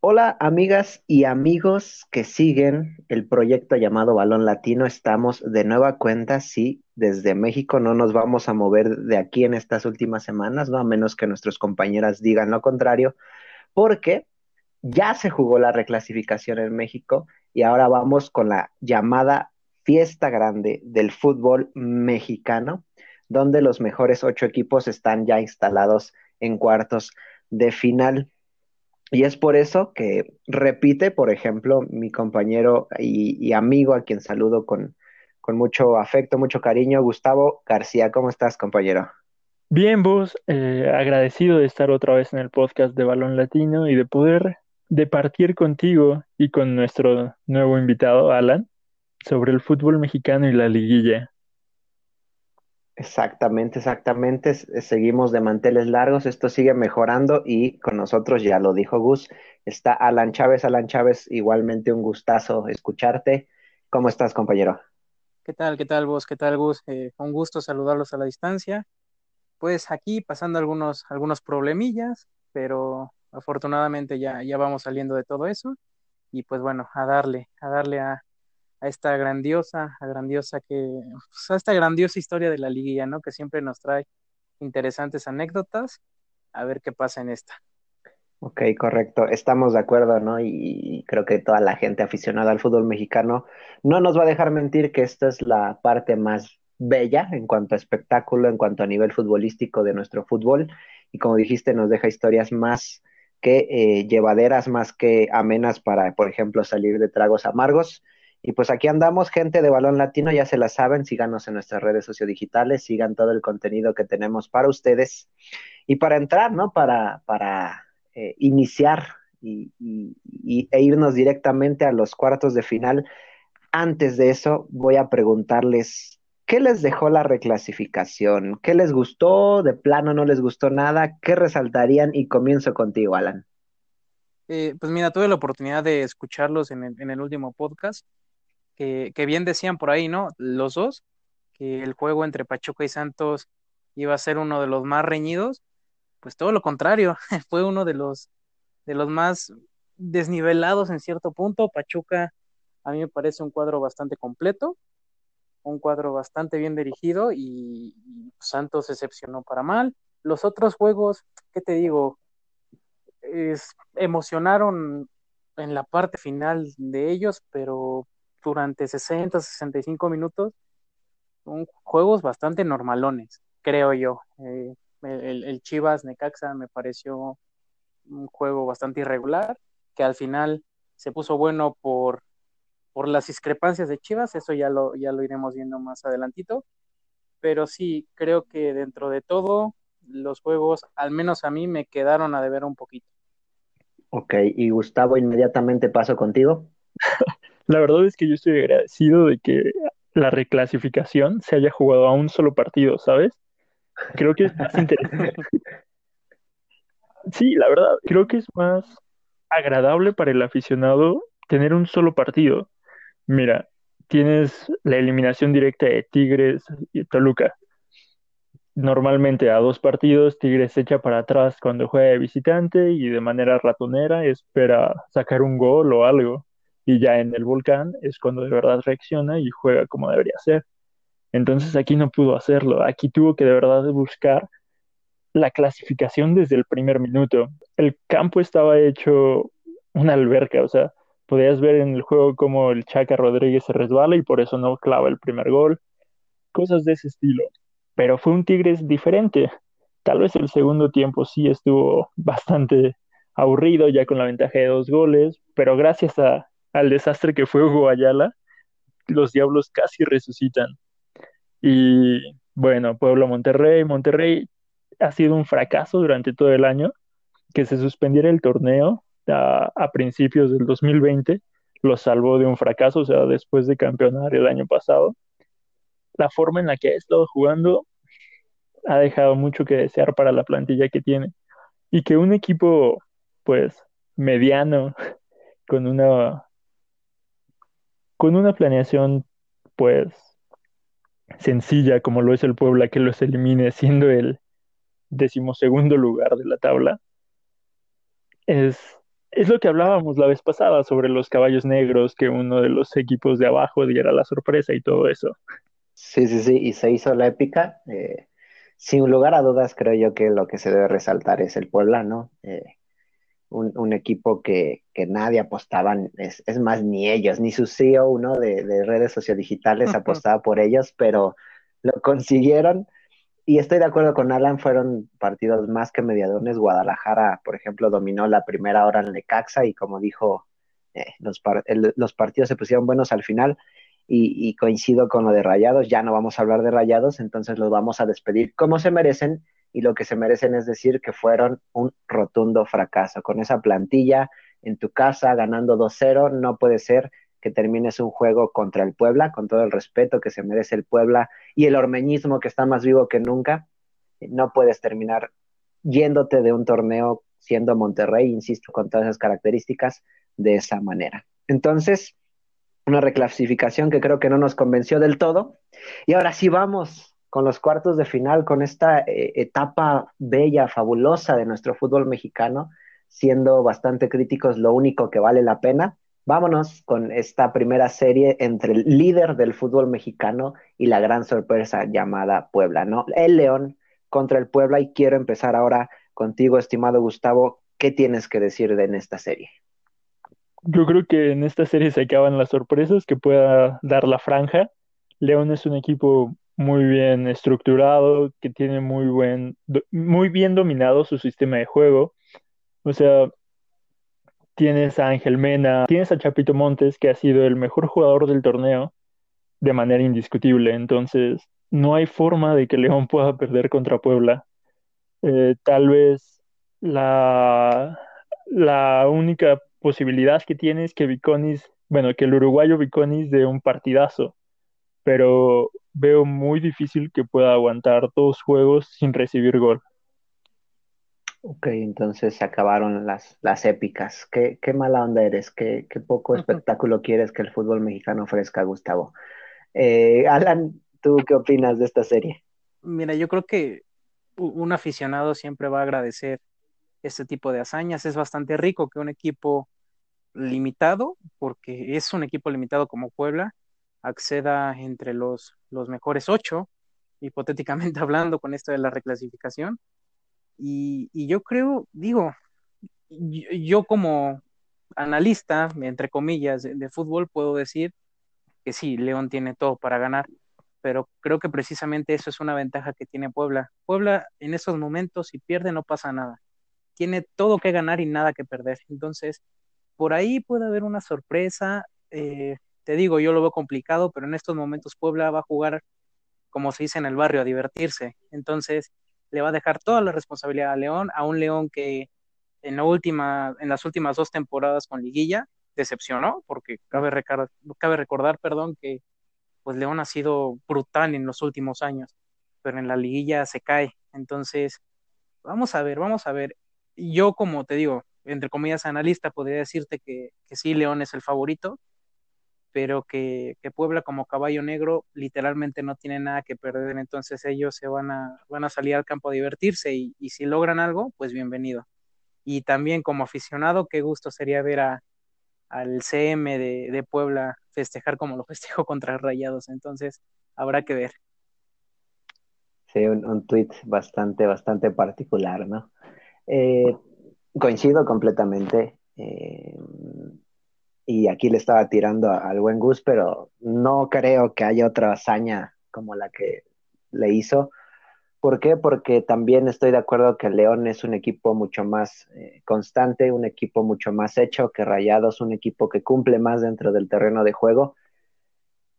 Hola amigas y amigos que siguen el proyecto llamado Balón Latino. Estamos de nueva cuenta, sí, desde México no nos vamos a mover de aquí en estas últimas semanas, no a menos que nuestros compañeras digan lo contrario, porque ya se jugó la reclasificación en México y ahora vamos con la llamada fiesta grande del fútbol mexicano, donde los mejores ocho equipos están ya instalados en cuartos de final. Y es por eso que repite, por ejemplo, mi compañero y, amigo, a quien saludo con, con, mucho afecto, mucho cariño, Gustavo García. ¿Cómo estás, compañero? Bien, vos, eh, agradecido de estar otra vez en el podcast de Balón Latino y de poder departir contigo y con nuestro nuevo invitado, Alan, sobre el fútbol mexicano y la liguilla. Exactamente, exactamente. Seguimos de manteles largos, esto sigue mejorando y con nosotros, ya lo dijo Gus, está Alan Chávez. Alan Chávez, igualmente un gustazo escucharte. ¿Cómo estás, compañero? ¿Qué tal, qué tal vos? ¿Qué tal, Gus? Eh, un gusto saludarlos a la distancia. Pues aquí pasando algunos, algunos problemillas, pero afortunadamente ya, ya vamos saliendo de todo eso. Y pues bueno, a darle, a darle a, a esta grandiosa, grandiosa que, pues, a esta grandiosa historia de la liguilla, ¿no? Que siempre nos trae interesantes anécdotas. A ver qué pasa en esta. Ok, correcto. Estamos de acuerdo, ¿no? Y creo que toda la gente aficionada al fútbol mexicano no nos va a dejar mentir que esta es la parte más bella en cuanto a espectáculo, en cuanto a nivel futbolístico de nuestro fútbol. Y como dijiste, nos deja historias más que eh, llevaderas, más que amenas para, por ejemplo, salir de tragos amargos. Y pues aquí andamos, gente de Balón Latino, ya se la saben, síganos en nuestras redes sociodigitales, sigan todo el contenido que tenemos para ustedes. Y para entrar, ¿no? Para, para eh, iniciar y, e irnos directamente a los cuartos de final. Antes de eso, voy a preguntarles, ¿qué les dejó la reclasificación? ¿Qué les gustó? ¿De plano no les gustó nada? ¿Qué resaltarían? Y comienzo contigo, Alan. Eh, pues mira, tuve la oportunidad de escucharlos en en el último podcast que, bien decían por ahí, ¿no? Los dos, que el juego entre Pachuca y Santos iba a ser uno de los más reñidos, pues todo lo contrario, fue uno de los, de los más desnivelados en cierto punto. Pachuca a mí me parece un cuadro bastante completo, un cuadro bastante bien dirigido y, Santos excepcionó para mal. Los otros juegos, ¿qué te digo? Es, emocionaron en la parte final de ellos, pero durante 60, 65 minutos, son juegos bastante normalones, creo yo. Eh, el, Chivas Necaxa me pareció un juego bastante irregular, que al final se puso bueno por, por las discrepancias de Chivas, eso ya lo, ya lo iremos viendo más adelantito, pero sí, creo que dentro de todo, los juegos, al menos a mí, me quedaron a deber un poquito. Ok, y Gustavo, inmediatamente paso contigo. La verdad es que yo estoy agradecido de que la reclasificación se haya jugado a un solo partido, ¿sabes? Creo que es más interesante. Sí, la verdad, creo que es más agradable para el aficionado tener un solo partido. Mira, tienes la eliminación directa de Tigres y Toluca. Normalmente a dos partidos, Tigres se echa para atrás cuando juega de visitante y de manera ratonera espera sacar un gol o algo y ya en el volcán es cuando de verdad reacciona y juega como debería ser. Entonces aquí no pudo hacerlo, aquí tuvo que de verdad buscar la clasificación desde el primer minuto. El campo estaba hecho una alberca, o sea, podías ver en el juego como el Chaca Rodríguez se resbala y por eso no clava el primer gol, cosas de ese estilo. Pero fue un Tigres diferente. Tal vez el segundo tiempo sí estuvo bastante aburrido ya con la ventaja de dos goles, pero gracias a al desastre que fue Hugo Ayala, los Diablos casi resucitan. Y bueno, Pueblo Monterrey, Monterrey ha sido un fracaso durante todo el año. Que se suspendiera el torneo a, principios del 2020 lo salvó de un fracaso, o sea, después de campeonar el año pasado. La forma en la que ha estado jugando ha dejado mucho que desear para la plantilla que tiene. Y que un equipo, pues, mediano, con una con una planeación, pues, sencilla como lo es el Puebla, que los elimine siendo el decimosegundo lugar de la tabla, es es lo que hablábamos la vez pasada sobre los caballos negros, que uno de los equipos de abajo diera la sorpresa y todo eso. Sí, sí, sí, y se hizo la épica. Eh, sin lugar a dudas, creo yo que lo que se debe resaltar es el Puebla, ¿no? Eh, un, equipo que, nadie apostaba, es, más, ni ellos, ni su CEO, uno de, de redes sociodigitales apostaba por ellos, pero lo consiguieron y estoy de acuerdo con Alan, fueron partidos más que mediadones. Guadalajara, por ejemplo, dominó la primera hora en Lecaxa y como dijo, eh, los, los, partidos se pusieron buenos al final y, coincido con lo de Rayados. Ya no vamos a hablar de Rayados, entonces los vamos a despedir como se merecen y lo que se merecen es decir que fueron un rotundo fracaso. Con esa plantilla en tu casa ganando 2-0, no puede ser que termines un juego contra el Puebla, con todo el respeto que se merece el Puebla y el ormeñismo que está más vivo que nunca, no puedes terminar yéndote de un torneo siendo Monterrey, insisto, con todas esas características, de esa manera. Entonces, una reclasificación que creo que no nos convenció del todo. Y ahora sí vamos con los cuartos de final, con esta eh, etapa bella, fabulosa de nuestro fútbol mexicano, siendo bastante críticos, lo único que vale la pena Vámonos con esta primera serie entre el líder del fútbol mexicano y la gran sorpresa llamada Puebla, ¿no? El León contra el Puebla y quiero empezar ahora contigo, estimado Gustavo. ¿Qué tienes que decir de en esta serie? Yo creo que en esta serie se acaban las sorpresas que pueda dar la franja. León es un equipo muy bien estructurado, que tiene muy buen, muy bien dominado su sistema de juego. O sea, tienes a Ángel Mena, tienes a Chapito Montes, que ha sido el mejor jugador del torneo de manera indiscutible. Entonces, no hay forma de que León pueda perder contra Puebla. Eh, tal vez la, la única posibilidad que tiene es que Viconis, bueno, que el uruguayo Viconis dé un partidazo, pero veo muy difícil que pueda aguantar dos juegos sin recibir gol. Ok, entonces se acabaron las, las épicas. Qué, qué mala onda eres, qué, qué poco espectáculo quieres que el fútbol mexicano ofrezca, Gustavo. Eh, Alan, ¿tú qué opinas de esta serie? Mira, yo creo que un aficionado siempre va a agradecer este tipo de hazañas. Es bastante rico que un equipo limitado, porque es un equipo limitado como Puebla, acceda entre los, los mejores ocho, hipotéticamente hablando con esto de la reclasificación y, yo creo, digo, yo, como analista, entre comillas, de, fútbol, puedo decir que sí, León tiene todo para ganar, pero creo que precisamente eso es una ventaja que tiene Puebla. Puebla en esos momentos, si pierde, no pasa nada. Tiene todo que ganar y nada que perder. Entonces, por ahí puede haber una sorpresa. Eh, te digo, yo lo veo complicado, pero en estos momentos Puebla va a jugar, como se dice en el barrio, a divertirse. Entonces, le va a dejar toda la responsabilidad a León, a un León que en, la última, en las últimas dos temporadas con Liguilla decepcionó, porque cabe, recordar, cabe recordar perdón, que pues León ha sido brutal en los últimos años, pero en la liguilla se cae. Entonces, vamos a ver, vamos a ver. Yo, como te digo, entre comillas, analista, podría decirte que, que sí, León es el favorito, pero que, Puebla como caballo negro literalmente no tiene nada que perder, entonces ellos se van a, van a salir al campo a divertirse y, si logran algo, pues bienvenido. Y también como aficionado, qué gusto sería ver a, al CM de, Puebla festejar como lo festejó contra Rayados, entonces habrá que ver. Sí, un, un tuit bastante, bastante particular, ¿no? Eh, coincido completamente. Eh, y aquí le estaba tirando al buen Gus, pero no creo que haya otra hazaña como la que le hizo. ¿Por qué? Porque también estoy de acuerdo que León es un equipo mucho más eh, constante, un equipo mucho más hecho que Rayados, un equipo que cumple más dentro del terreno de juego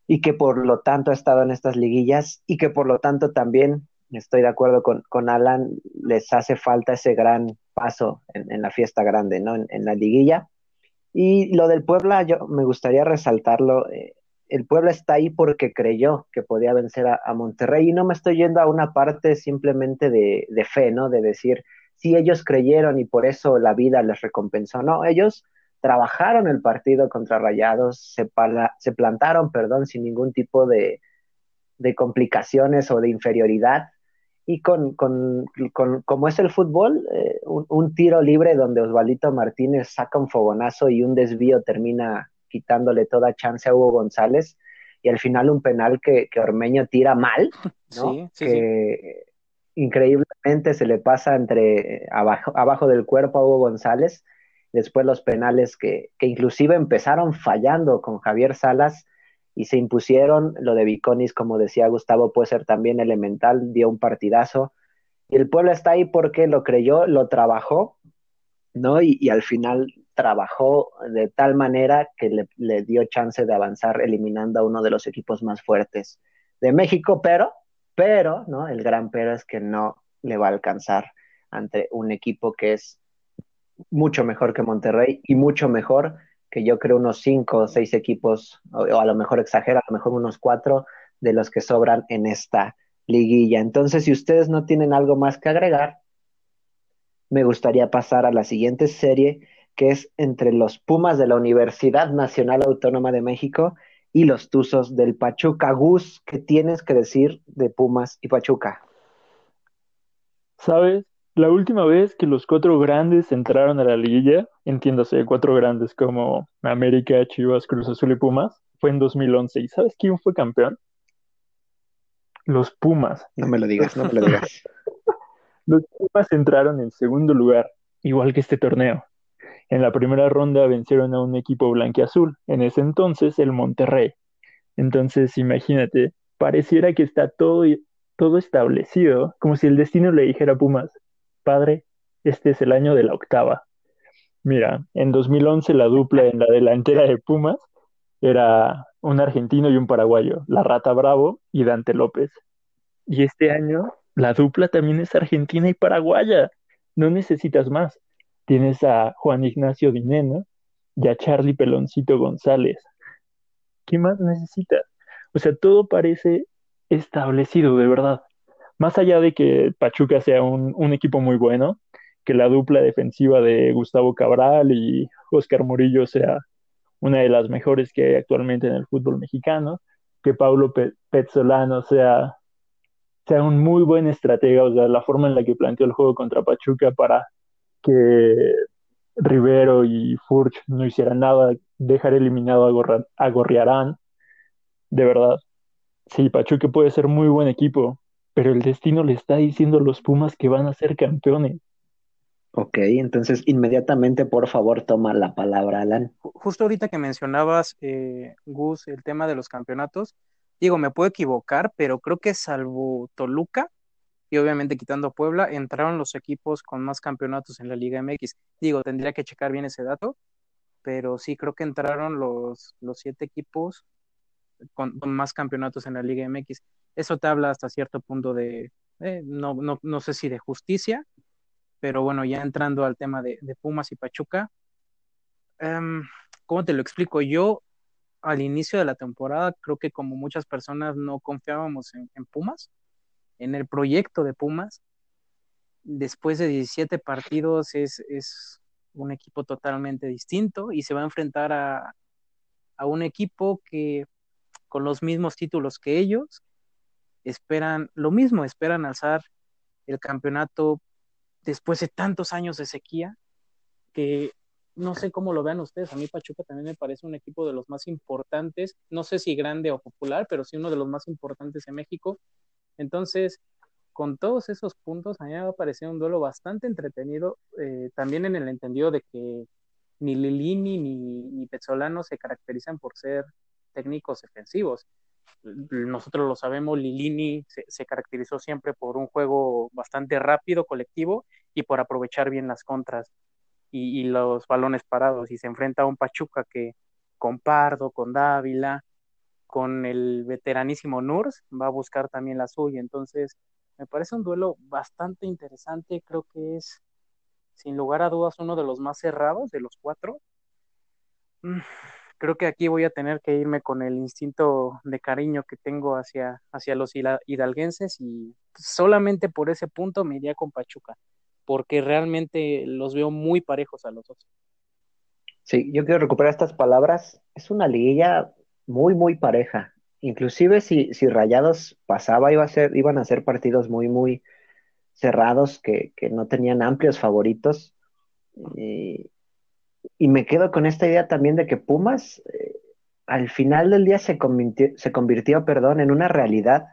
y que por lo tanto ha estado en estas liguillas y que por lo tanto también estoy de acuerdo con, con Alan, les hace falta ese gran paso en, la fiesta grande, ¿no? en la liguilla y lo del Puebla, yo me gustaría resaltarlo. Eh, el Puebla está ahí porque creyó que podía vencer a, Monterrey y no me estoy yendo a una parte simplemente de, fe, ¿no? De decir, sí, ellos creyeron y por eso la vida les recompensó. No, ellos trabajaron el partido contra Rayados, se, se plantaron, perdón, sin ningún tipo de, de complicaciones o de inferioridad y con, con, con como es el fútbol, eh, un, un, tiro libre donde Osvaldito Martínez saca un fogonazo y un desvío termina quitándole toda chance a Hugo González y al final un penal que, que Ormeño tira mal, ¿no? Sí, sí, que increíblemente se le pasa entre abajo, abajo del cuerpo a Hugo González, después los penales que, que inclusive empezaron fallando con Javier Salas y se impusieron, lo de Viconis, como decía Gustavo, puede ser también elemental, dio un partidazo, y el pueblo está ahí porque lo creyó, lo trabajó, ¿no? Y, al final trabajó de tal manera que le, le, dio chance de avanzar eliminando a uno de los equipos más fuertes de México, pero, pero, ¿no? El gran pero es que no le va a alcanzar ante un equipo que es mucho mejor que Monterrey y mucho mejor que yo creo unos cinco o seis equipos, o, a lo mejor exagera, a lo mejor unos cuatro de los que sobran en esta liguilla. Entonces, si ustedes no tienen algo más que agregar, me gustaría pasar a la siguiente serie que es entre los Pumas de la Universidad Nacional Autónoma de México y los Tuzos del Pachuca. Gus, ¿qué tienes que decir de Pumas y Pachuca? Sabes, la última vez que los cuatro grandes entraron a la liguilla, entiéndase, cuatro grandes como América, Chivas, Cruz Azul y Pumas, fue en 2011. ¿Y sabes quién fue campeón? Los Pumas. No me lo digas, no me lo digas. los Pumas entraron en segundo lugar, igual que este torneo. En la primera ronda vencieron a un equipo blanquiazul, en ese entonces el Monterrey. Entonces, imagínate, pareciera que está todo, todo establecido, como si el destino le dijera a Pumas, padre, este es el año de la octava. Mira, en 2011 la dupla en la delantera de Pumas era un argentino y un paraguayo, la Rata Bravo y Dante López. Y este año la dupla también es argentina y paraguaya. No necesitas más tienes a Juan Ignacio Dineno y a Charlie Peloncito González. ¿Qué más necesitas? O sea, todo parece establecido, de verdad. Más allá de que Pachuca sea un, equipo muy bueno, que la dupla defensiva de Gustavo Cabral y Oscar Murillo sea una de las mejores que hay actualmente en el fútbol mexicano, que Paulo Pezzolano sea, un muy buen estratega, o sea, la forma en la que planteó el juego contra Pachuca para que Rivero y Furch no hicieran nada, dejar eliminado a, Gorriarán. De verdad, sí, Pachuca puede ser muy buen equipo, pero el destino le está diciendo a los Pumas que van a ser campeones. Ok, entonces inmediatamente por favor toma la palabra, Alan. Justo ahorita que mencionabas, eh, Gus, el tema de los campeonatos, digo, me puedo equivocar, pero creo que salvo Toluca, y obviamente quitando Puebla, entraron los equipos con más campeonatos en la Liga MX. Digo, tendría que checar bien ese dato, pero sí creo que entraron los, los siete equipos con, más campeonatos en la Liga MX. Eso te habla hasta cierto punto de, eh, no, no, no, sé si de justicia, pero bueno, ya entrando al tema de, Pumas y Pachuca, um, ¿cómo te lo explico? Yo al inicio de la temporada creo que como muchas personas no confiábamos en, en Pumas en el proyecto de Pumas. Después de 17 partidos es, es un equipo totalmente distinto y se va a enfrentar a, a un equipo que con los mismos títulos que ellos esperan lo mismo, esperan alzar el campeonato después de tantos años de sequía que no sé cómo lo vean ustedes, a mí Pachuca también me parece un equipo de los más importantes, no sé si grande o popular, pero sí uno de los más importantes en México. Entonces, con todos esos puntos, a mí me ha parecido un duelo bastante entretenido, eh, también en el entendido de que ni Lilini ni, ni Pezzolano se caracterizan por ser técnicos defensivos. Nosotros lo sabemos, Lilini se, caracterizó siempre por un juego bastante rápido, colectivo, y por aprovechar bien las contras y, y los balones parados. Y se enfrenta a un Pachuca que con Pardo, con Dávila, con el veteranísimo Nurs, va a buscar también la suya. Entonces, me parece un duelo bastante interesante. Creo que es, sin lugar a dudas, uno de los más cerrados de los cuatro. Mm, creo que aquí voy a tener que irme con el instinto de cariño que tengo hacia, hacia los hidalguenses y solamente por ese punto me iría con Pachuca, porque realmente los veo muy parejos a los dos. Sí, yo quiero recuperar estas palabras. Es una liguilla muy, muy pareja. Inclusive si, si Rayados pasaba, iba a ser, iban a ser partidos muy, muy cerrados que, no tenían amplios favoritos. Y, me quedo con esta idea también de que Pumas eh, al final del día se convirtió, se convirtió perdón, en una realidad,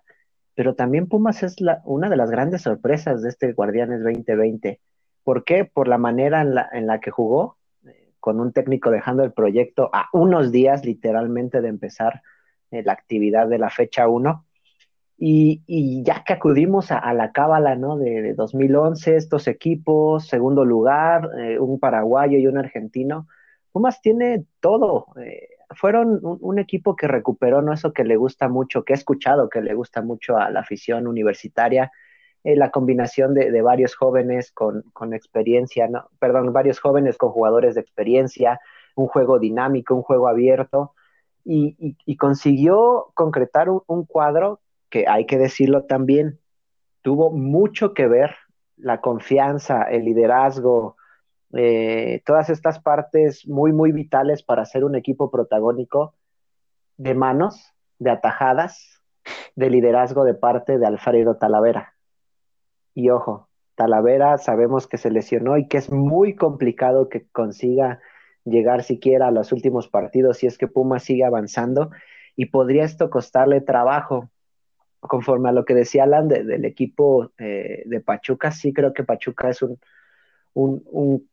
pero también Pumas es la, una de las grandes sorpresas de este Guardianes 2020. ¿Por qué? Por la manera en la, en la que jugó, eh, con un técnico dejando el proyecto a unos días literalmente de empezar eh, la actividad de la fecha 1 y, ya que acudimos a, la cábala ¿no? de, 2011, estos equipos, segundo lugar, eh, un paraguayo y un argentino, Pumas tiene todo. Eh, fueron un, equipo que recuperó ¿no? eso que le gusta mucho, que he escuchado que le gusta mucho a la afición universitaria, eh, la combinación de, varios jóvenes con, experiencia, perdón, varios jóvenes con jugadores de experiencia, un juego dinámico, un juego abierto. Y, consiguió concretar un cuadro que hay que decirlo también, tuvo mucho que ver la confianza, el liderazgo, eh, todas estas partes muy, muy vitales para ser un equipo protagónico de manos, de atajadas, de liderazgo de parte de Alfredo Talavera. Y ojo, Talavera sabemos que se lesionó y que es muy complicado que consiga llegar siquiera a los últimos partidos si es que Puma sigue avanzando y podría esto costarle trabajo conforme a lo que decía Alan del equipo eh, de Pachuca, sí creo que Pachuca es un,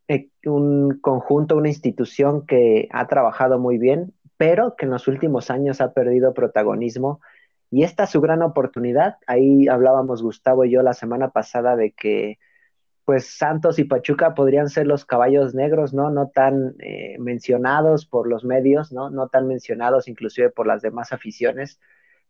eh, un, conjunto, una institución que ha trabajado muy bien, pero que en los últimos años ha perdido protagonismo. Y esta es su gran oportunidad. Ahí hablábamos Gustavo y yo la semana pasada de que pues Santos y Pachuca podrían ser los caballos negros, ¿no? No tan eh, mencionados por los medios, ¿no? No tan mencionados inclusive por las demás aficiones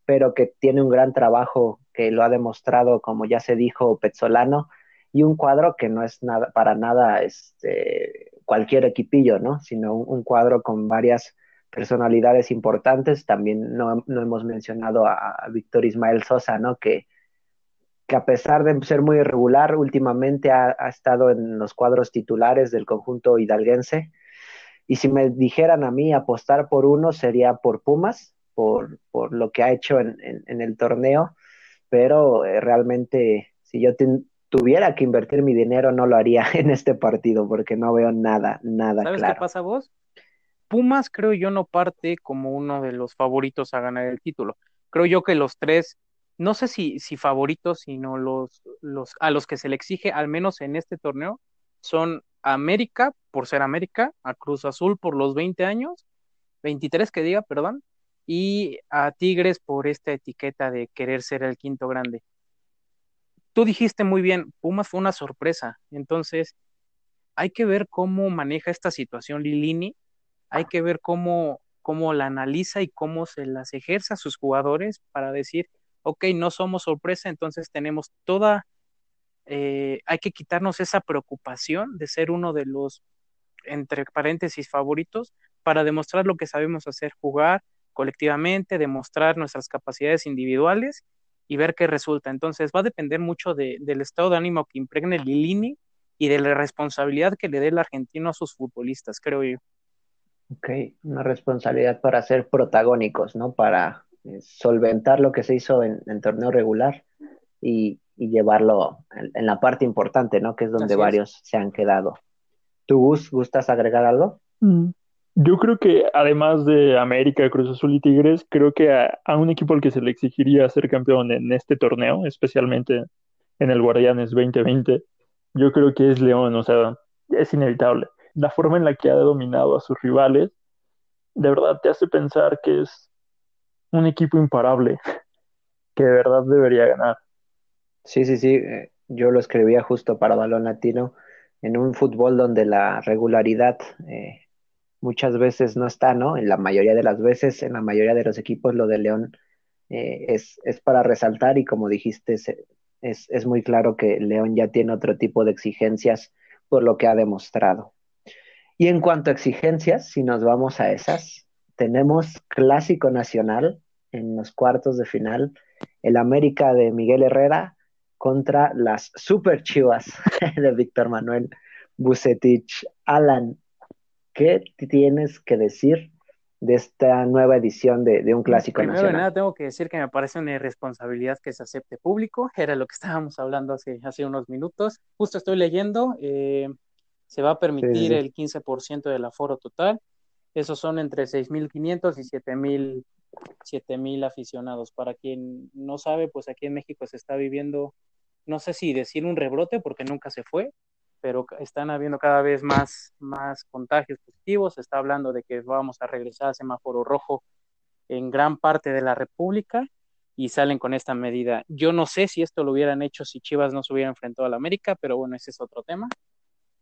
pero que tiene un gran trabajo que lo ha demostrado, como ya se dijo, Pezzolano, y un cuadro que no es nada, para nada este, cualquier equipillo, ¿no? Sino un, cuadro con varias personalidades importantes. También no, hemos mencionado a, Víctor Ismael Sosa, ¿no? Que, que a pesar de ser muy irregular, últimamente ha, ha estado en los cuadros titulares del conjunto hidalguense. Y si me dijeran a mí apostar por uno, sería por Pumas, por, por lo que ha hecho en, en, el torneo, pero eh, realmente si yo tuviera que invertir mi dinero no lo haría en este partido porque no veo nada, nada ¿Sabes qué pasa vos? Pumas creo yo no parte como uno de los favoritos a ganar el título. Creo yo que los tres, no sé si, si favoritos, sino los, los a los que se le exige, al menos en este torneo, son América, por ser América, a Cruz Azul por los 20 años, 23 que diga, perdón, y a Tigres por esta etiqueta de querer ser el quinto grande. Tú dijiste muy bien, Pumas fue una sorpresa, entonces hay que ver cómo maneja esta situación Lilini, hay que ver cómo, cómo la analiza y cómo se las ejerce a sus jugadores para decir, ok, no somos sorpresa, entonces tenemos toda, eh, hay que quitarnos esa preocupación de ser uno de los, entre paréntesis, favoritos, para demostrar lo que sabemos hacer, jugar, colectivamente, demostrar nuestras capacidades individuales y ver qué resulta. Entonces va a depender mucho del estado de ánimo que impregne Lilini y de la responsabilidad que le dé el argentino a sus futbolistas, creo yo. Ok, una responsabilidad para ser protagónicos, ¿no? Para eh, solventar lo que se hizo en, torneo regular y, llevarlo en, la parte importante, ¿no? Que es donde varios se han quedado. ¿Tú, Gus, gustas agregar algo? Mm, yo creo que además de América, Cruz Azul y Tigres, creo que a, un equipo al que se le exigiría ser campeón en este torneo, especialmente en el Guardianes 2020, yo creo que es León, o sea, es inevitable. La forma en la que ha dominado a sus rivales, de verdad te hace pensar que es un equipo imparable, que de verdad debería ganar. Sí, sí, sí, eh, yo lo escribía justo para Balón Latino, en un fútbol donde la regularidad... Eh, muchas veces no está, ¿no? En la mayoría de las veces, en la mayoría de los equipos, lo de León eh, es, es, para resaltar y como dijiste, es, es muy claro que León ya tiene otro tipo de exigencias por lo que ha demostrado. Y en cuanto a exigencias, si nos vamos a esas, tenemos clásico nacional en los cuartos de final, el América de Miguel Herrera contra las Super Chivas de Víctor Manuel Bucetich. Alan, ¿Qué tienes que decir de esta nueva edición de, un clásico Primero nacional. de nada tengo que decir que me parece una irresponsabilidad que se acepte público, era lo que estábamos hablando hace, hace unos minutos. Justo estoy leyendo, eh, se va a permitir el 15% del aforo total, esos son entre 6.500 y 7.000 aficionados. Para quien no sabe, pues aquí en México se está viviendo, no sé si decir un rebrote, porque nunca se fue, pero están habiendo cada vez más, más contagios positivos. Se está hablando de que vamos a regresar al semáforo rojo en gran parte de la República y salen con esta medida. Yo no sé si esto lo hubieran hecho si Chivas no se hubiera enfrentado a la América, pero bueno, ese es otro tema.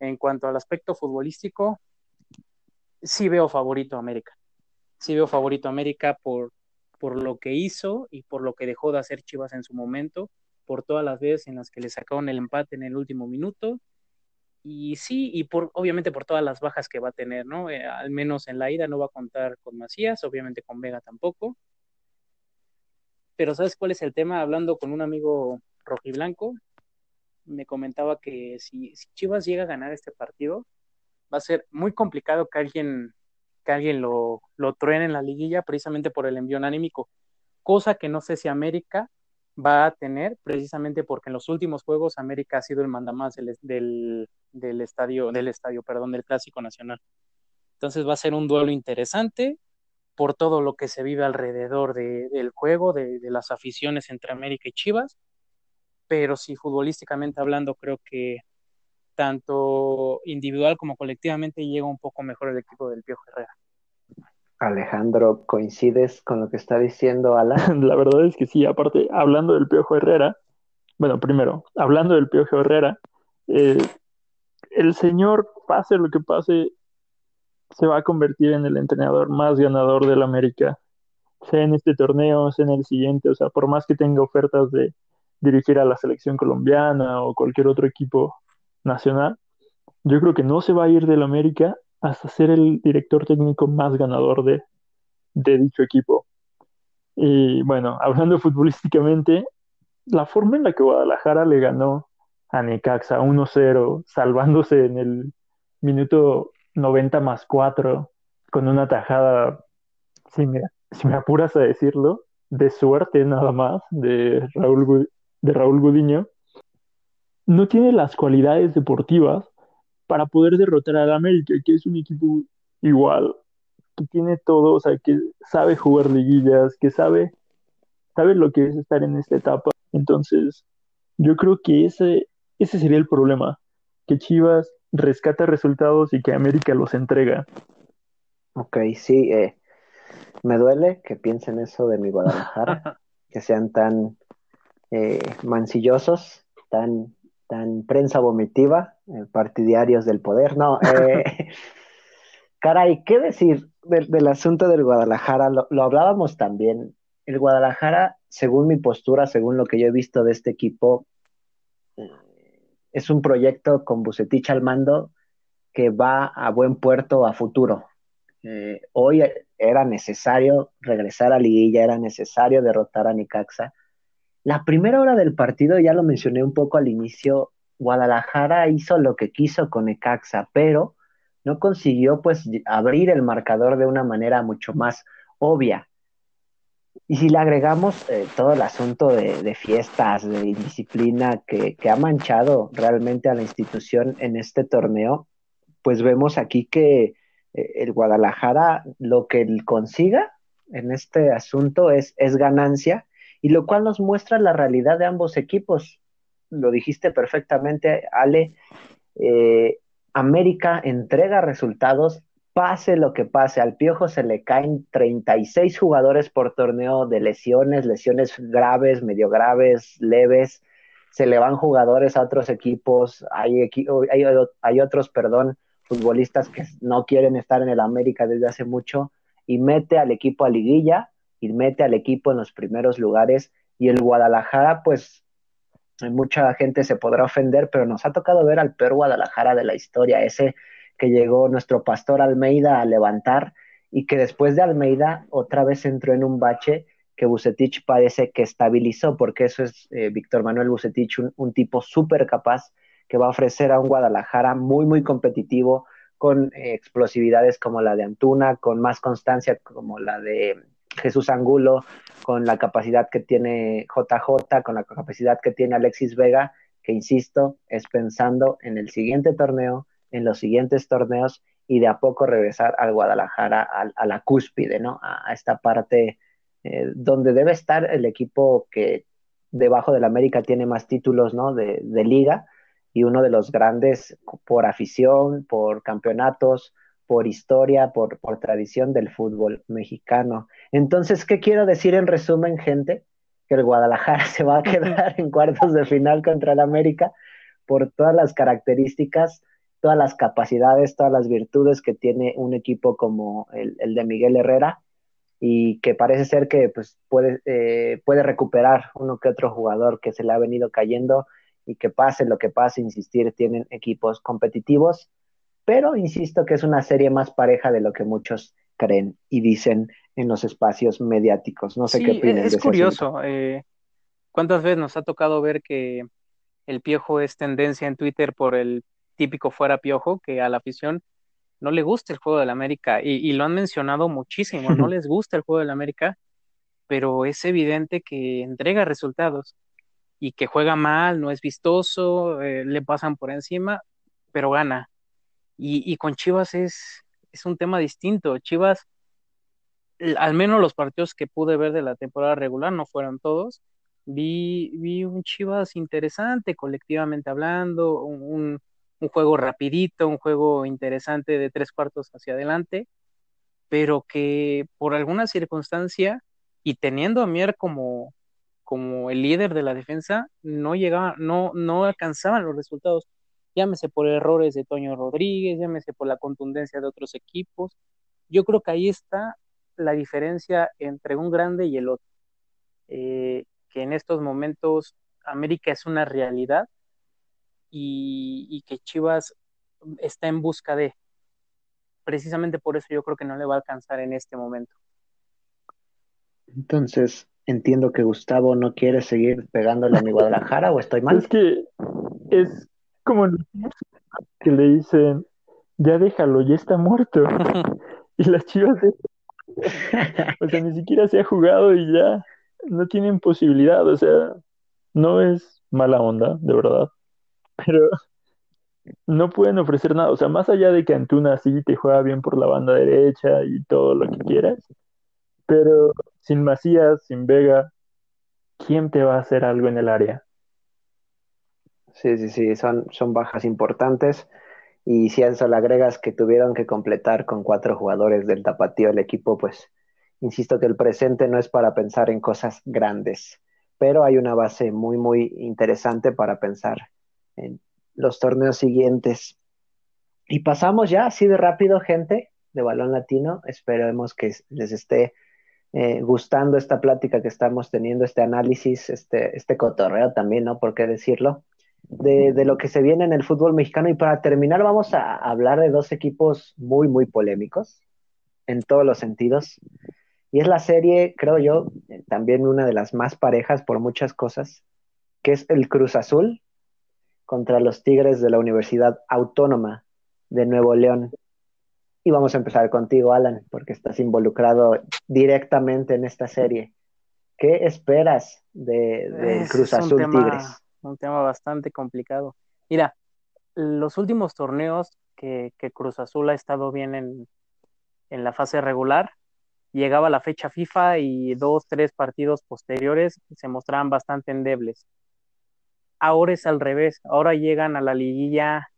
En cuanto al aspecto futbolístico, sí veo favorito a América. Sí veo favorito a América por, por lo que hizo y por lo que dejó de hacer Chivas en su momento, por todas las veces en las que le sacaron el empate en el último minuto y sí, y por obviamente por todas las bajas que va a tener, ¿no? Eh, al menos en la ida no va a contar con Macías, obviamente con Vega tampoco. Pero ¿sabes cuál es el tema? Hablando con un amigo rojiblanco, me comentaba que si, Chivas llega a ganar este partido, va a ser muy complicado que alguien, que alguien lo, lo truene en la liguilla precisamente por el envío anímico, cosa que no sé si América va a tener precisamente porque en los últimos juegos América ha sido el mandamás del, del, del estadio, del estadio, perdón, del Clásico Nacional. Entonces va a ser un duelo interesante por todo lo que se vive alrededor del juego, de, las aficiones entre América y Chivas, pero sí futbolísticamente hablando creo que tanto individual como colectivamente llega un poco mejor el equipo del Piojo Herrera. Alejandro, ¿coincides con lo que está diciendo Alan? La verdad es que sí, aparte, hablando del Piojo Herrera, bueno, primero, hablando del Piojo Herrera, eh, el señor, pase lo que pase, se va a convertir en el entrenador más ganador del América, sea en este torneo, sea en el siguiente, o sea, por más que tenga ofertas de dirigir a la selección colombiana o cualquier otro equipo nacional, yo creo que no se va a ir del América hasta ser el director técnico más ganador de, dicho equipo. Y bueno, hablando futbolísticamente, la forma en la que Guadalajara le ganó a Necaxa 1-0, salvándose en el minuto 90 más 4, con una tajada, si me, si me apuras a decirlo, de suerte nada más, de Raúl, de Raúl Gudiño, no tiene las cualidades deportivas para poder derrotar al América, que es un equipo igual, que tiene todo, o sea, que sabe jugar liguillas, que sabe, sabe lo que es estar en esta etapa. Entonces, yo creo que ese, ese sería el problema, que Chivas rescata resultados y que América los entrega. Ok, sí, eh, me duele que piensen eso de mi Guadalajara, que sean tan eh, mancillosos, tan tan prensa vomitiva, eh, partidarios del poder. No, eh, caray, ¿qué decir del, asunto del Guadalajara? Lo, hablábamos también. El Guadalajara, según mi postura, según lo que yo he visto de este equipo, eh, es un proyecto con Bucetich al mando que va a buen puerto a futuro. hoy era necesario regresar a Liguilla, era necesario derrotar a Nicaxa la primera hora del partido, ya lo mencioné un poco al inicio, Guadalajara hizo lo que quiso con Ecaxa, pero no consiguió pues abrir el marcador de una manera mucho más obvia. Y si le agregamos eh, todo el asunto de, fiestas, de indisciplina que, ha manchado realmente a la institución en este torneo, pues vemos aquí que eh, el Guadalajara lo que consiga en este asunto es ganancia y lo cual nos muestra la realidad de ambos equipos. Lo dijiste perfectamente, Ale. Eh, América entrega resultados, pase lo que pase. Al Piojo se le caen 36 jugadores por torneo de lesiones, lesiones graves, medio graves, leves. Se le van jugadores a otros equipos. Hay, hay, hay otros, perdón, futbolistas que no quieren estar en el América desde hace mucho y mete al equipo a liguilla y mete al equipo en los primeros lugares. Y el Guadalajara, pues mucha gente se podrá ofender, pero nos ha tocado ver al peor Guadalajara de la historia, ese que llegó nuestro pastor Almeida a levantar y que después de Almeida otra vez entró en un bache que Bucetich parece que estabilizó, porque eso es eh, Víctor Manuel Bucetich, un, tipo súper capaz que va a ofrecer a un Guadalajara muy, muy competitivo, con eh, explosividades como la de Antuna, con más constancia como la de Jesús Angulo, con la capacidad que tiene JJ, con la capacidad que tiene Alexis Vega, que insisto, es pensando en el siguiente torneo, en los siguientes torneos y de a poco regresar al Guadalajara, a, la cúspide, ¿no? A, esta parte eh, donde debe estar el equipo que debajo del América tiene más títulos, ¿no? De, de liga y uno de los grandes por afición, por campeonatos, por historia, por, por tradición del fútbol mexicano. Entonces, ¿qué quiero decir en resumen, gente? Que el Guadalajara se va a quedar en cuartos de final contra el América por todas las características, todas las capacidades, todas las virtudes que tiene un equipo como el, de Miguel Herrera y que parece ser que pues, puede, eh, puede recuperar uno que otro jugador que se le ha venido cayendo y que pase lo que pase, insistir, tienen equipos competitivos, pero insisto que es una serie más pareja de lo que muchos creen y dicen en los espacios mediáticos. No sé qué opinan. Es curioso. Eh, ¿Cuántas veces nos ha tocado ver que el piojo es tendencia en Twitter por el típico fuera piojo, que a la afición no le gusta el juego del América y, y lo han mencionado muchísimo, no les gusta el juego del América, pero es evidente que entrega resultados y que juega mal, no es vistoso, eh, le pasan por encima, pero gana. Y, con Chivas es, es un tema distinto. Chivas, al menos los partidos que pude ver de la temporada regular, no fueron todos, vi, vi un Chivas interesante, colectivamente hablando, un, un juego rapidito, un juego interesante de tres cuartos hacia adelante, pero que por alguna circunstancia y teniendo a Mier como, como el líder de la defensa, no llegaba, no, no alcanzaban los resultados. Llámese por errores de Toño Rodríguez, llámese por la contundencia de otros equipos. Yo creo que ahí está la diferencia entre un grande y el otro. Eh, que en estos momentos América es una realidad y, y, que Chivas está en busca de. Precisamente por eso yo creo que no le va a alcanzar en este momento. Entonces, entiendo que Gustavo no quiere seguir pegándole a mi Guadalajara o estoy mal. Es que es como que le dicen, ya déjalo, ya está muerto. y las chivas, o sea, ni siquiera se ha jugado y ya no tienen posibilidad, o sea, no es mala onda, de verdad, pero no pueden ofrecer nada, o sea, más allá de que Antuna sí te juega bien por la banda derecha y todo lo que quieras, pero sin Macías, sin Vega, ¿quién te va a hacer algo en el área? Sí, sí, sí, son, son bajas importantes. Y si eso le agregas que tuvieron que completar con cuatro jugadores del tapatío el equipo, pues insisto que el presente no es para pensar en cosas grandes, pero hay una base muy, muy interesante para pensar en los torneos siguientes. Y pasamos ya así de rápido, gente, de balón latino. Esperemos que les esté eh, gustando esta plática que estamos teniendo, este análisis, este, este cotorreo también, ¿no? ¿Por qué decirlo? De, de, lo que se viene en el fútbol mexicano. Y para terminar, vamos a hablar de dos equipos muy, muy polémicos en todos los sentidos. Y es la serie, creo yo, eh, también una de las más parejas por muchas cosas, que es el Cruz Azul contra los Tigres de la Universidad Autónoma de Nuevo León. Y vamos a empezar contigo, Alan, porque estás involucrado directamente en esta serie. ¿Qué esperas de, Cruz Azul Tigres? Un tema bastante complicado. Mira, los últimos torneos que, Cruz Azul ha estado bien en, en la fase regular, llegaba la fecha FIFA y dos, tres partidos posteriores se mostraban bastante endebles. Ahora es al revés, ahora llegan a la liguilla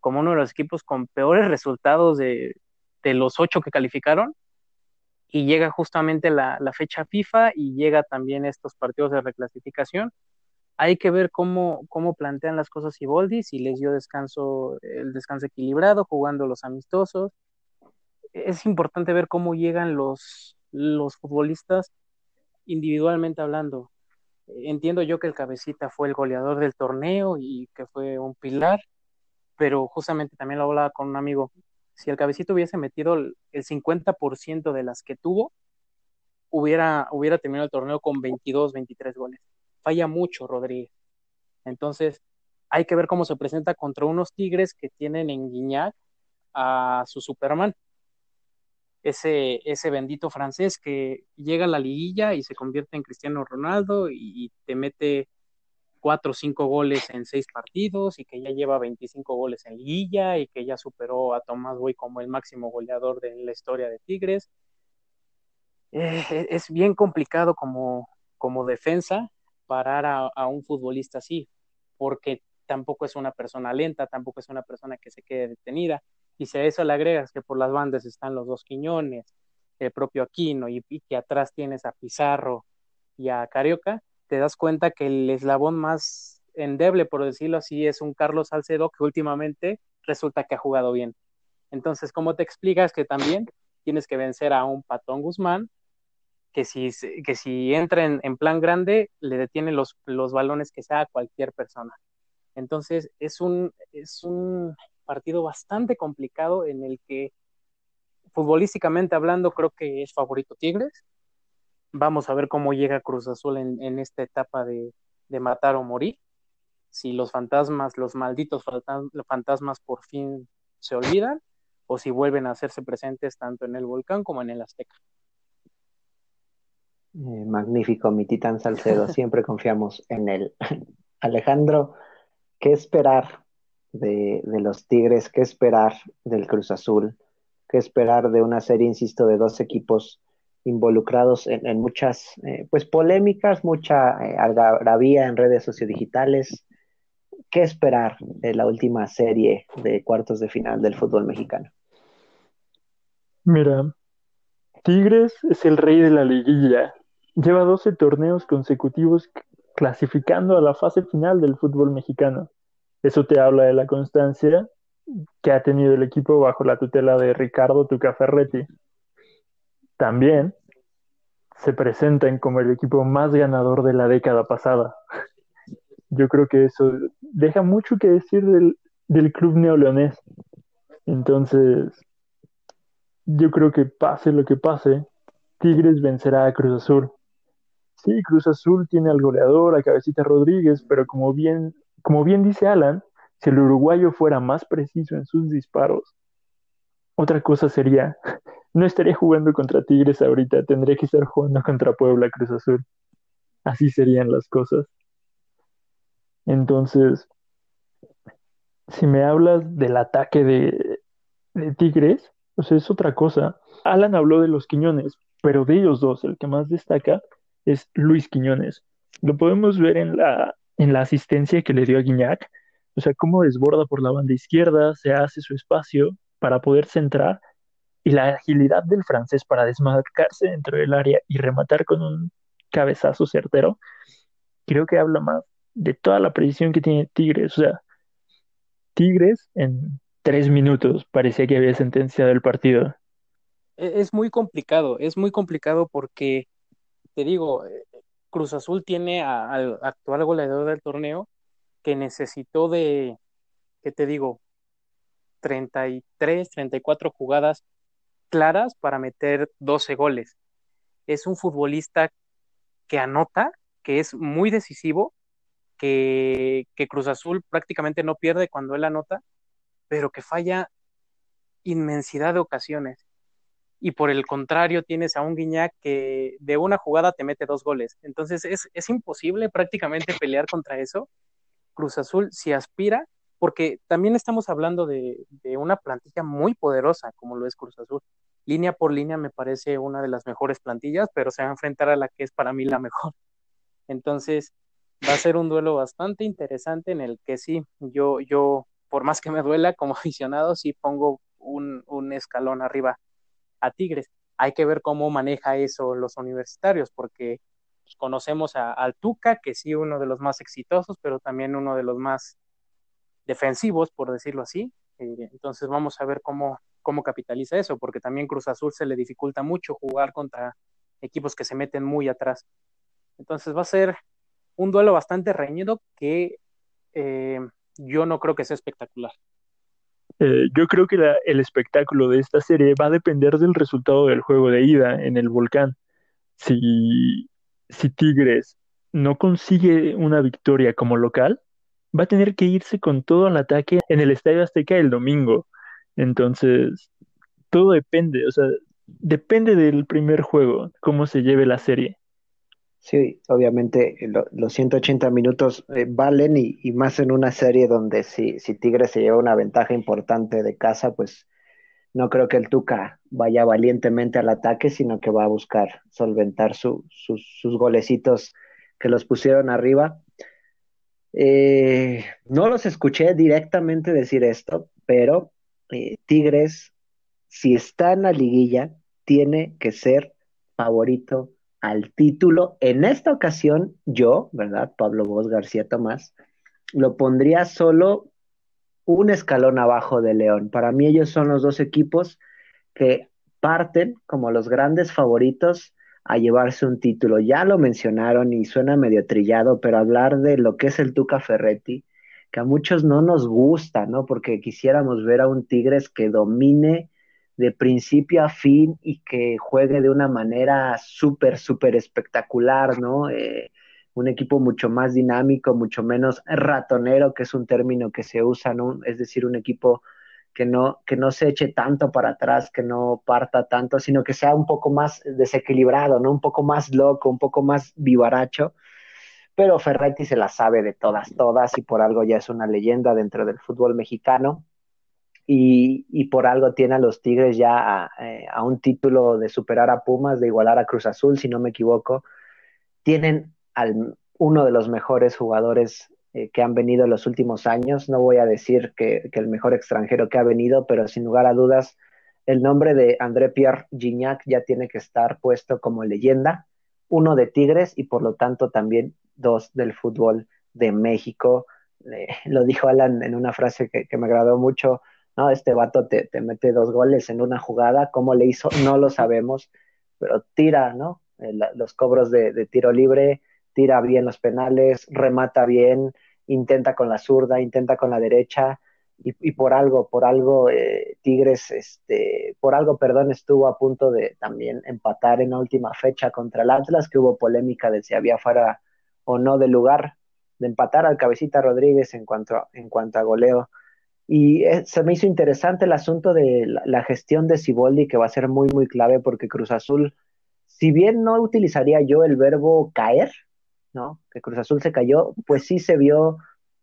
como uno de los equipos con peores resultados de, los ocho que calificaron. Y llega justamente la, fecha FIFA y llega también estos partidos de reclasificación. Hay que ver cómo, cómo plantean las cosas Iboldi, si les dio descanso, el descanso equilibrado, jugando los amistosos. Es importante ver cómo llegan los, los futbolistas individualmente hablando. Entiendo yo que el cabecita fue el goleador del torneo y que fue un pilar, pero justamente también lo hablaba con un amigo, si el cabecito hubiese metido el, 50% de las que tuvo, hubiera, hubiera terminado el torneo con 22, 23 goles. Falla mucho Rodríguez. Entonces, hay que ver cómo se presenta contra unos Tigres que tienen en Guiñac a su Superman, ese, ese bendito francés que llega a la liguilla y se convierte en Cristiano Ronaldo y, te mete cuatro o cinco goles en seis partidos y que ya lleva 25 goles en liguilla y que ya superó a Tomás Boy como el máximo goleador de la historia de Tigres. Eh, es bien complicado como, como defensa parar a, un futbolista así, porque tampoco es una persona lenta, tampoco es una persona que se quede detenida. Y si a eso le agregas que por las bandas están los dos Quiñones, el propio Aquino, y, que atrás tienes a Pizarro y a Carioca, te das cuenta que el eslabón más endeble, por decirlo así, es un Carlos Salcedo que últimamente resulta que ha jugado bien. Entonces, ¿cómo te explicas que también tienes que vencer a un Patón Guzmán que si, que si entra en, plan grande, le detiene los, los balones que sea a cualquier persona. Entonces, es un, es un partido bastante complicado en el que, futbolísticamente hablando, creo que es favorito Tigres. Vamos a ver cómo llega Cruz Azul en, en esta etapa de, de, matar o morir. Si los fantasmas, los malditos fantasmas por fin se olvidan, o si vuelven a hacerse presentes tanto en el volcán como en el Azteca. Eh, magnífico, mi titán Salcedo, siempre confiamos en él. Alejandro, ¿qué esperar de, los Tigres? ¿Qué esperar del Cruz Azul? ¿Qué esperar de una serie, insisto, de dos equipos involucrados en, muchas eh, pues polémicas, mucha eh, algarabía en redes sociodigitales? ¿Qué esperar de la última serie de cuartos de final del fútbol mexicano? Mira, Tigres es el rey de la liguilla Lleva 12 torneos consecutivos clasificando a la fase final del fútbol mexicano. Eso te habla de la constancia que ha tenido el equipo bajo la tutela de Ricardo Tuca Ferretti. También se presentan como el equipo más ganador de la década pasada. Yo creo que eso deja mucho que decir del, del club neoleonés. Entonces, yo creo que pase lo que pase, Tigres vencerá a Cruz Azul. Sí, Cruz Azul tiene al goleador, a Cabecita Rodríguez, pero como bien, como bien dice Alan, si el uruguayo fuera más preciso en sus disparos, otra cosa sería, no estaría jugando contra Tigres ahorita, tendría que estar jugando contra Puebla Cruz Azul. Así serían las cosas. Entonces, si me hablas del ataque de, de Tigres, pues es otra cosa. Alan habló de los Quiñones, pero de ellos dos, el que más destaca es Luis Quiñones. Lo podemos ver en la, en la asistencia que le dio a Guiñac, o sea, cómo desborda por la banda izquierda, se hace su espacio para poder centrar y la agilidad del francés para desmarcarse dentro del área y rematar con un cabezazo certero, creo que habla más de toda la precisión que tiene Tigres. O sea, Tigres en tres minutos parecía que había sentenciado el partido. E, es muy complicado, es muy complicado porque te digo, eh, Cruz Azul tiene al actual goleador del torneo que necesitó de, ¿qué te digo? 33, 34 jugadas claras para meter 12 goles. Es un futbolista que anota, que es muy decisivo, que, que Cruz Azul prácticamente no pierde cuando él anota, pero que falla inmensidad de ocasiones y por el contrario tienes a un Guiñac que de una jugada te mete dos goles. Entonces es, imposible prácticamente pelear contra eso. Cruz Azul si aspira, porque también estamos hablando de, una plantilla muy poderosa como lo es Cruz Azul. Línea por línea me parece una de las mejores plantillas, pero se va a enfrentar a la que es para mí la mejor. Entonces va a ser un duelo bastante interesante en el que sí, yo, yo, por más que me duela como aficionado, sí pongo un, un escalón arriba a Tigres. Hay que ver cómo maneja eso los universitarios, porque pues, conocemos a, al Tuca, que sí, uno de los más exitosos, pero también uno de los más defensivos, por decirlo así. Eh, entonces vamos a ver cómo, cómo capitaliza eso, porque también Cruz Azul se le dificulta mucho jugar contra equipos que se meten muy atrás. Entonces va a ser un duelo bastante reñido que eh, yo no creo que sea espectacular. Eh, yo creo que el espectáculo de esta serie va a depender del resultado del juego de ida en el volcán. Si, si Tigres no consigue una victoria como local, va a tener que irse con todo al ataque en el Estadio Azteca el domingo. Entonces, todo depende, o sea, depende del primer juego, cómo se lleve la serie. Sí, obviamente los 180 minutos eh, valen y, más en una serie donde si, si Tigres se lleva una ventaja importante de casa, pues no creo que el Tuca vaya valientemente al ataque, sino que va a buscar solventar sus, sus, golecitos que los pusieron arriba. Eh, no los escuché directamente decir esto, pero eh, Tigres, si está en la liguilla, tiene que ser favorito al título. En esta ocasión, yo, ¿verdad? Pablo Vos García Tomás, lo pondría solo un escalón abajo de León. Para mí ellos son los dos equipos que parten como los grandes favoritos a llevarse un título. Ya lo mencionaron y suena medio trillado, pero hablar de lo que es el Tuca Ferretti, que a muchos no nos gusta, ¿no? Porque quisiéramos ver a un Tigres que domine de principio a fin y que juegue de una manera súper, súper espectacular, ¿no? Eh, un equipo mucho más dinámico, mucho menos ratonero, que es un término que se usa, ¿no? Es decir, un equipo que no, que no se eche tanto para atrás, que no parta tanto, sino que sea un poco más desequilibrado, ¿no? Un poco más loco, un poco más vivaracho. Pero Ferretti se la sabe de todas, todas, y por algo ya es una leyenda dentro del fútbol mexicano y, por algo tiene a los Tigres ya eh, a, un título de superar a Pumas, de igualar a Cruz Azul, si no me equivoco. Tienen al, uno de los mejores jugadores eh, que han venido en los últimos años. No voy a decir que, el mejor extranjero que ha venido, pero sin lugar a dudas, el nombre de André Pierre Gignac ya tiene que estar puesto como leyenda, uno de Tigres y por lo tanto también dos del fútbol de México. Eh, lo dijo Alan en una frase que me agradó mucho no, este vato te, mete dos goles en una jugada, ¿cómo le hizo? No lo sabemos, pero tira, ¿no? Eh, los cobros de, tiro libre, tira bien los penales, remata bien, intenta con la zurda, intenta con la derecha, y, por algo, por algo eh, Tigres, este, por algo, perdón, estuvo a punto de también empatar en la última fecha contra el Atlas, que hubo polémica de si había fuera o no de lugar de empatar al Cabecita Rodríguez en cuanto, en cuanto a goleo. Y eh, se me hizo interesante el asunto de la, gestión de Siboldi, que va a ser muy, muy clave porque Cruz Azul, si bien no utilizaría yo el verbo caer, ¿no? Que Cruz Azul se cayó, pues sí se vio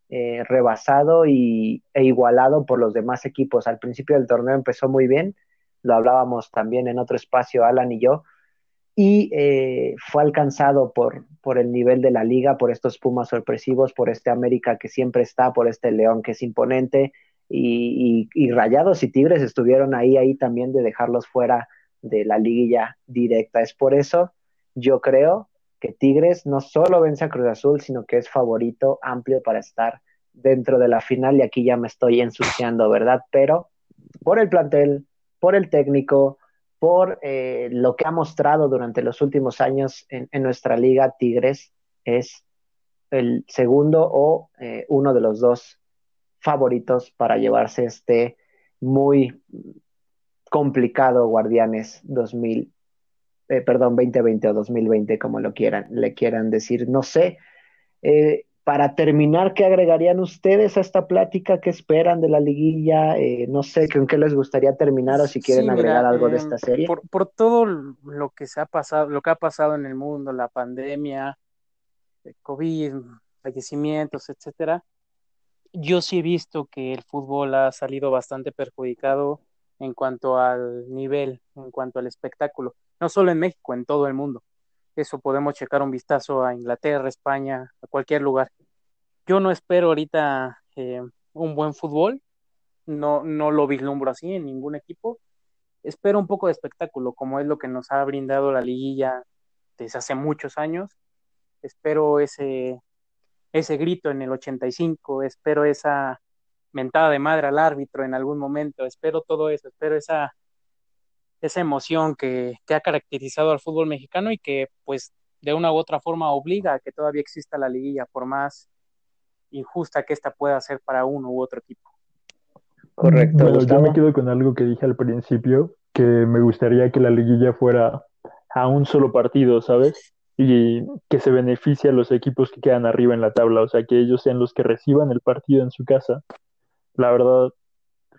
eh, rebasado y, e igualado por los demás equipos. Al principio del torneo empezó muy bien, lo hablábamos también en otro espacio, Alan y yo, y eh, fue alcanzado por, por el nivel de la liga, por estos Pumas sorpresivos, por este América que siempre está, por este León que es imponente, y, Rayados y Tigres estuvieron ahí, ahí también de dejarlos fuera de la liguilla directa. Es por eso, yo creo que Tigres no solo vence a Cruz Azul, sino que es favorito amplio para estar dentro de la final y aquí ya me estoy ensuciando, ¿verdad? Pero por el plantel, por el técnico, por eh, lo que ha mostrado durante los últimos años en, nuestra liga, Tigres es el segundo o eh, uno de los dos favoritos para llevarse este muy complicado Guardianes 2000, eh, perdón, 2020 o 2020, como lo quieran, le quieran decir. No sé, eh, para terminar, ¿qué agregarían ustedes a esta plática? ¿Qué esperan de la liguilla? Eh, no sé, ¿con qué les gustaría terminar o si quieren agregar algo de esta serie? Por, por, todo lo que se ha pasado, lo que ha pasado en el mundo, la pandemia, el COVID, fallecimientos, etcétera, yo sí he visto que el fútbol ha salido bastante perjudicado en cuanto al nivel, en cuanto al espectáculo, no solo en México, en todo el mundo. Eso podemos checar un vistazo a Inglaterra, España, a cualquier lugar. Yo no espero ahorita eh, un buen fútbol, no, no lo vislumbro así en ningún equipo. Espero un poco de espectáculo, como es lo que nos ha brindado la liguilla desde hace muchos años. Espero ese, ese grito en el 85, espero esa mentada de madre al árbitro en algún momento, espero todo eso, espero esa, esa emoción que, que ha caracterizado al fútbol mexicano y que pues de una u otra forma obliga a que todavía exista la liguilla, por más injusta que esta pueda ser para uno u otro equipo. Correcto. yo me quedo con algo que dije al principio, que me gustaría que la liguilla fuera a un solo partido, ¿sabes? Y que se beneficie a los equipos que quedan arriba en la tabla, o sea, que ellos sean los que reciban el partido en su casa. La verdad,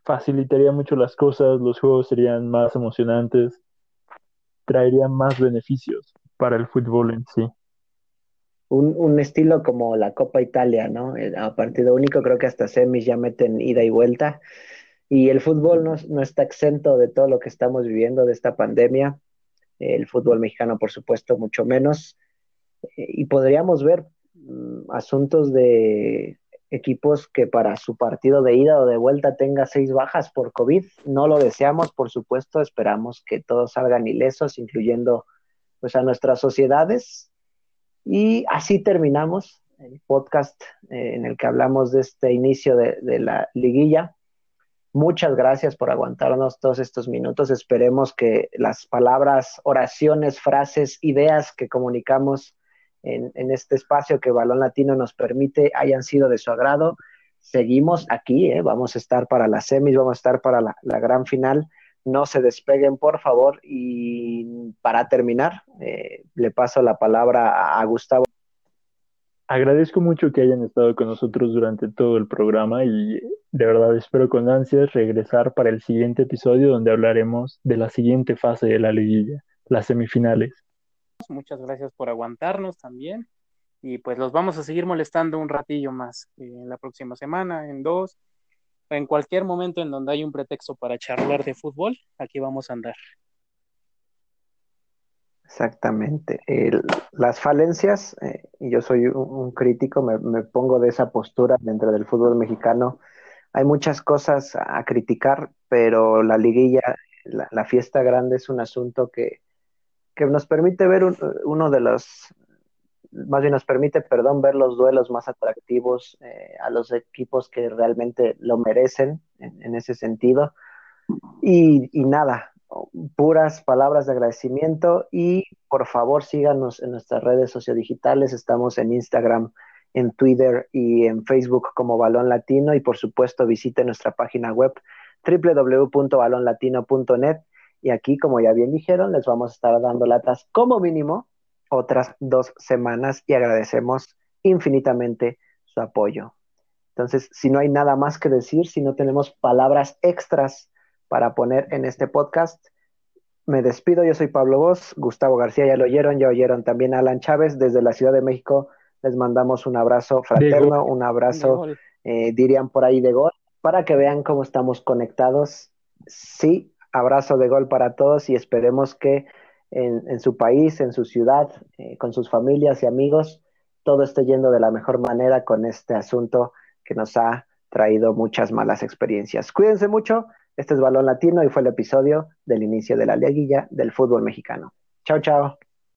facilitaría mucho las cosas, los juegos serían más emocionantes, traerían más beneficios para el fútbol en sí. Un, un, estilo como la Copa Italia, ¿no? Eh, a partido único, creo que hasta semis ya meten ida y vuelta. Y el fútbol no, no está exento de todo lo que estamos viviendo de esta pandemia. El fútbol mexicano, por supuesto, mucho menos. Eh, y podríamos ver mm, asuntos de equipos que para su partido de ida o de vuelta tenga seis bajas por COVID. No lo deseamos, por supuesto, esperamos que todos salgan ilesos, incluyendo pues a nuestras sociedades. Y así terminamos el podcast eh, en el que hablamos de este inicio de, de la liguilla. Muchas gracias por aguantarnos todos estos minutos. Esperemos que las palabras, oraciones, frases, ideas que comunicamos en, este espacio que Balón Latino nos permite hayan sido de su agrado. Seguimos aquí, ¿eh? vamos a estar para las semis, vamos a estar para la, gran final. No se despeguen, por favor. Y para terminar, eh, le paso la palabra a, Gustavo. Agradezco mucho que hayan estado con nosotros durante todo el programa y de verdad espero con ansias regresar para el siguiente episodio donde hablaremos de la siguiente fase de la liguilla, las semifinales. Muchas gracias por aguantarnos también. Y pues los vamos a seguir molestando un ratillo más en la próxima semana, en dos, en cualquier momento en donde hay un pretexto para charlar de fútbol, aquí vamos a andar. Exactamente. las falencias, eh, y yo soy un, crítico, me, pongo de esa postura dentro del fútbol mexicano. Hay muchas cosas a criticar, pero la liguilla, la fiesta grande es un asunto que, que nos permite ver uno de los, más bien nos permite, perdón, ver los duelos más atractivos eh, a los equipos que realmente lo merecen en, ese sentido. Y, y, nada, puras palabras de agradecimiento y por favor síganos en nuestras redes sociodigitales, estamos en Instagram, en Twitter y en Facebook como Balón Latino. Y por supuesto visite nuestra página web www.balonlatino.net y aquí, como ya bien dijeron, les vamos a estar dando latas como mínimo otras dos semanas y agradecemos infinitamente su apoyo. Entonces, si no hay nada más que decir, si no tenemos palabras extras para poner en este podcast, me despido. Yo soy Pablo Vos, Gustavo García, ya lo oyeron, ya oyeron también a Alan Chávez desde la Ciudad de México. Les mandamos un abrazo fraterno, un abrazo, eh, dirían por ahí de gol, para que vean cómo estamos conectados. Sí, abrazo de gol para todos y esperemos que en, su país, en su ciudad, eh, con sus familias y amigos, todo esté yendo de la mejor manera con este asunto que nos ha traído muchas malas experiencias. Cuídense mucho. Este es Balón Latino y fue el episodio del inicio de la liguilla del fútbol mexicano. Chao, chao.